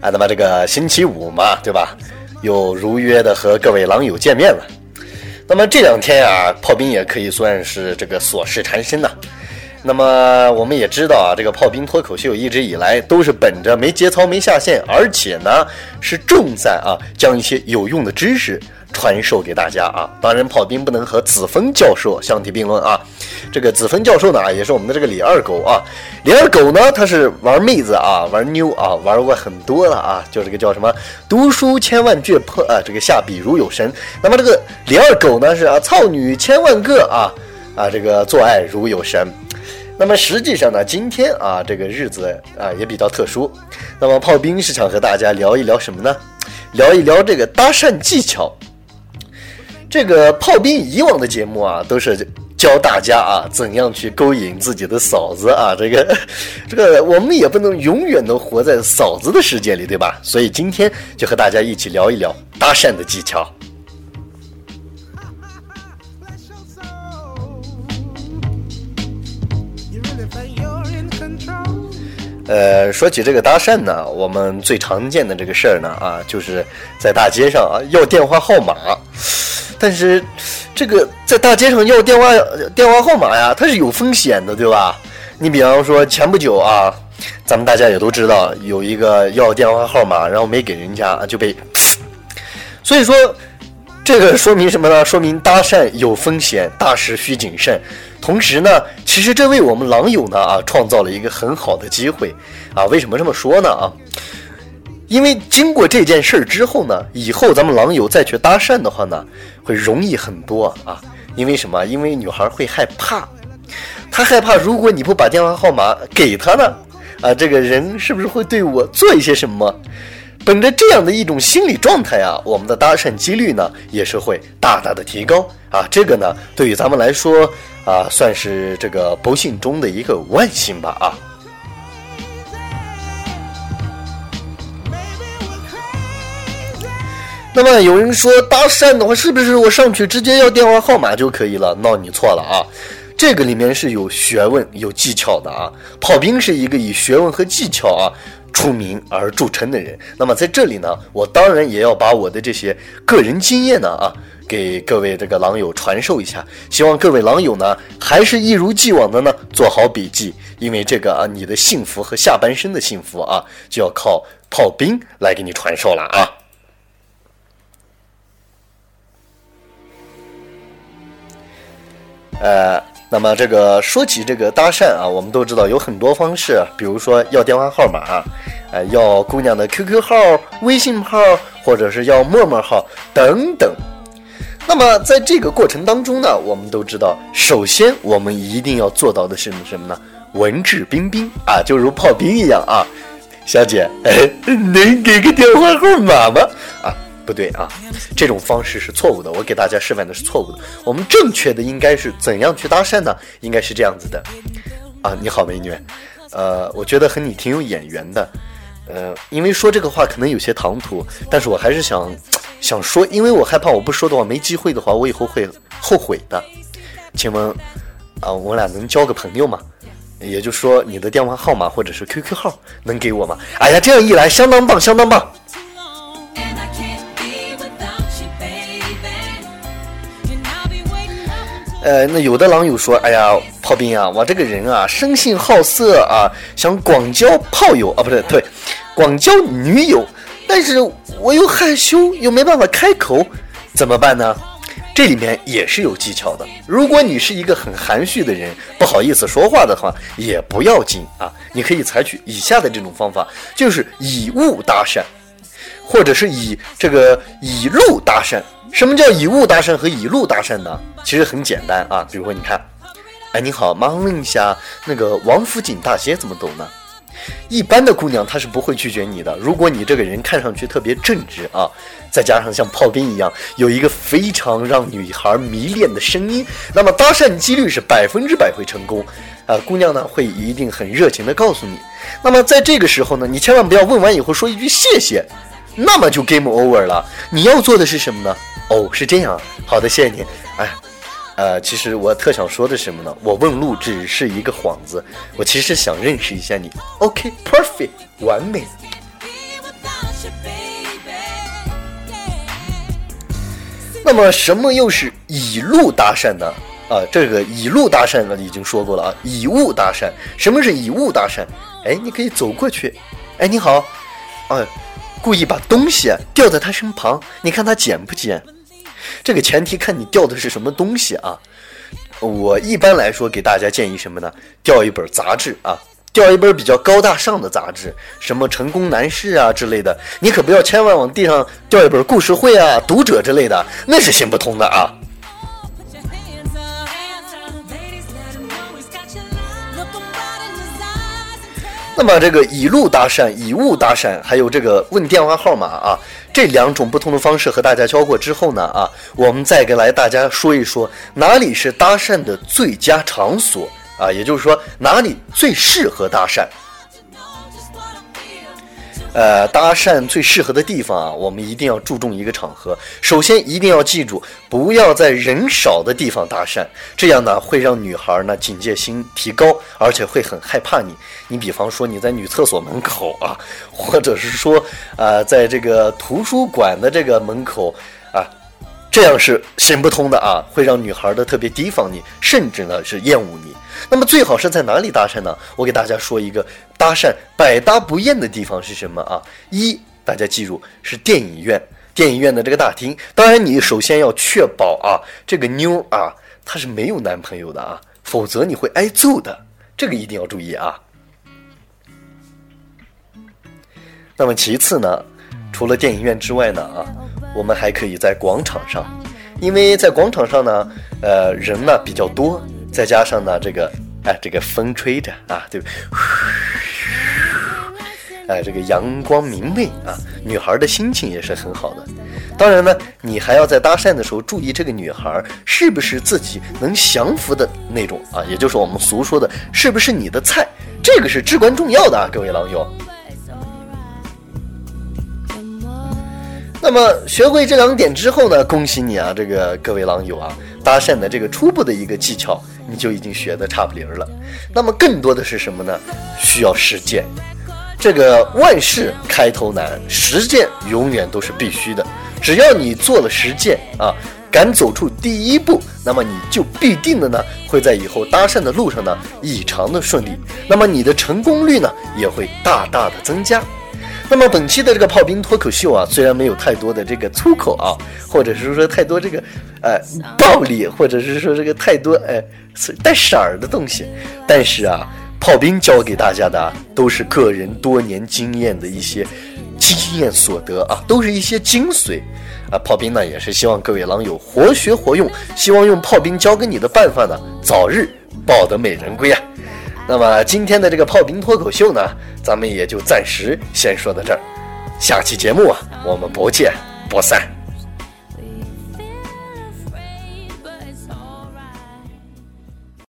啊，那么这个星期五嘛，对吧？又如约的和各位狼友见面了。那么这两天啊，炮兵也可以算是这个琐事缠身呐。那么我们也知道啊，这个炮兵脱口秀一直以来都是本着没节操、没下限，而且呢是重在啊将一些有用的知识。传授给大家啊！当然，炮兵不能和子枫教授相提并论啊。这个子枫教授呢，也是我们的这个李二狗啊。李二狗呢，他是玩妹子啊，玩妞啊，玩过很多了啊。就这个叫什么，读书千万卷破啊，这个下笔如有神。那么这个李二狗呢，是啊，操女千万个啊啊，这个做爱如有神。那么实际上呢，今天啊，这个日子啊也比较特殊。那么炮兵是想和大家聊一聊什么呢？聊一聊这个搭讪技巧。这个炮兵以往的节目啊，都是教大家啊怎样去勾引自己的嫂子啊。这个，这个我们也不能永远都活在嫂子的世界里，对吧？所以今天就和大家一起聊一聊搭讪的技巧。呃，说起这个搭讪呢，我们最常见的这个事儿呢啊，就是在大街上啊要电话号码。但是，这个在大街上要电话电话号码呀，它是有风险的，对吧？你比方说前不久啊，咱们大家也都知道，有一个要电话号码，然后没给人家就被，所以说这个说明什么呢？说明搭讪有风险，大事需谨慎。同时呢，其实这为我们狼友呢啊创造了一个很好的机会啊。为什么这么说呢啊？因为经过这件事儿之后呢，以后咱们狼友再去搭讪的话呢，会容易很多啊。因为什么？因为女孩会害怕，她害怕如果你不把电话号码给她呢，啊，这个人是不是会对我做一些什么？本着这样的一种心理状态啊，我们的搭讪几率呢也是会大大的提高啊。这个呢，对于咱们来说啊，算是这个不幸中的一个万幸吧啊。那么有人说搭讪的话，是不是我上去直接要电话号码就可以了？那你错了啊，这个里面是有学问、有技巧的啊。炮兵是一个以学问和技巧啊出名而著称的人。那么在这里呢，我当然也要把我的这些个人经验呢啊，给各位这个狼友传授一下。希望各位狼友呢，还是一如既往的呢做好笔记，因为这个啊，你的幸福和下半生的幸福啊，就要靠炮兵来给你传授了啊。呃，那么这个说起这个搭讪啊，我们都知道有很多方式，比如说要电话号码，呃，要姑娘的 QQ 号、微信号，或者是要陌陌号等等。那么在这个过程当中呢，我们都知道，首先我们一定要做到的是什么呢？文质彬彬啊，就如炮兵一样啊，小姐，哎能给个电话号码吗？啊。不对啊，这种方式是错误的。我给大家示范的是错误的。我们正确的应该是怎样去搭讪呢？应该是这样子的啊，你好，美女，呃，我觉得和你挺有眼缘的，呃，因为说这个话可能有些唐突，但是我还是想想说，因为我害怕我不说的话没机会的话，我以后会后悔的。请问啊，我俩能交个朋友吗？也就是说，你的电话号码或者是 QQ 号能给我吗？哎呀，这样一来相当棒，相当棒。呃，那有的狼友说：“哎呀，炮兵啊，我这个人啊，生性好色啊，想广交炮友啊，不对，对，广交女友，但是我又害羞，又没办法开口，怎么办呢？这里面也是有技巧的。如果你是一个很含蓄的人，不好意思说话的话，也不要紧啊，你可以采取以下的这种方法，就是以物搭讪，或者是以这个以路搭讪。”什么叫以物搭讪和以路搭讪呢？其实很简单啊，比如说你看，哎，你好，麻烦问一下，那个王府井大街怎么走呢？一般的姑娘她是不会拒绝你的。如果你这个人看上去特别正直啊，再加上像炮兵一样有一个非常让女孩迷恋的声音，那么搭讪几率是百分之百会成功。啊，姑娘呢会一定很热情的告诉你。那么在这个时候呢，你千万不要问完以后说一句谢谢，那么就 game over 了。你要做的是什么呢？哦，是这样。好的，谢谢你。哎，呃，其实我特想说的是什么呢？我问路只是一个幌子，我其实想认识一下你。OK，perfect，完美。那么，什么又是以路搭讪呢？啊，这个以路搭讪呢，已经说过了啊。以物搭讪，什么是以物搭讪？哎，你可以走过去。哎，你好。啊。故意把东西掉在他身旁，你看他捡不捡？这个前提看你掉的是什么东西啊。我一般来说给大家建议什么呢？掉一本杂志啊。掉一本比较高大上的杂志，什么成功男士啊之类的，你可不要千万往地上掉一本故事会啊、读者之类的，那是行不通的啊。那么这个以路搭讪、以物搭讪，还有这个问电话号码啊，这两种不同的方式和大家教过之后呢啊，我们再给来大家说一说哪里是搭讪的最佳场所。啊，也就是说，哪里最适合搭讪？呃，搭讪最适合的地方啊，我们一定要注重一个场合。首先，一定要记住，不要在人少的地方搭讪，这样呢会让女孩呢警戒心提高，而且会很害怕你。你比方说你在女厕所门口啊，或者是说呃，在这个图书馆的这个门口。这样是行不通的啊，会让女孩的特别提防你，甚至呢是厌恶你。那么最好是在哪里搭讪呢？我给大家说一个搭讪百搭不厌的地方是什么啊？一，大家记住是电影院，电影院的这个大厅。当然，你首先要确保啊，这个妞啊她是没有男朋友的啊，否则你会挨揍的，这个一定要注意啊。那么其次呢，除了电影院之外呢啊。我们还可以在广场上，因为在广场上呢，呃，人呢比较多，再加上呢，这个，哎，这个风吹着啊，对？哎，这个阳光明媚啊，女孩的心情也是很好的。当然呢，你还要在搭讪的时候注意这个女孩是不是自己能降服的那种啊，也就是我们俗说的，是不是你的菜，这个是至关重要的啊，各位狼友。那么学会这两点之后呢，恭喜你啊，这个各位狼友啊，搭讪的这个初步的一个技巧，你就已经学的差不离儿了。那么更多的是什么呢？需要实践。这个万事开头难，实践永远都是必须的。只要你做了实践啊，敢走出第一步，那么你就必定的呢，会在以后搭讪的路上呢异常的顺利。那么你的成功率呢，也会大大的增加。那么本期的这个炮兵脱口秀啊，虽然没有太多的这个粗口啊，或者是说太多这个，呃，暴力，或者是说这个太多呃带色儿的东西，但是啊，炮兵教给大家的都是个人多年经验的一些经验所得啊，都是一些精髓啊。炮兵呢也是希望各位狼友活学活用，希望用炮兵教给你的办法呢，早日抱得美人归啊。那么今天的这个炮兵脱口秀呢，咱们也就暂时先说到这儿，下期节目啊，我们不见不散。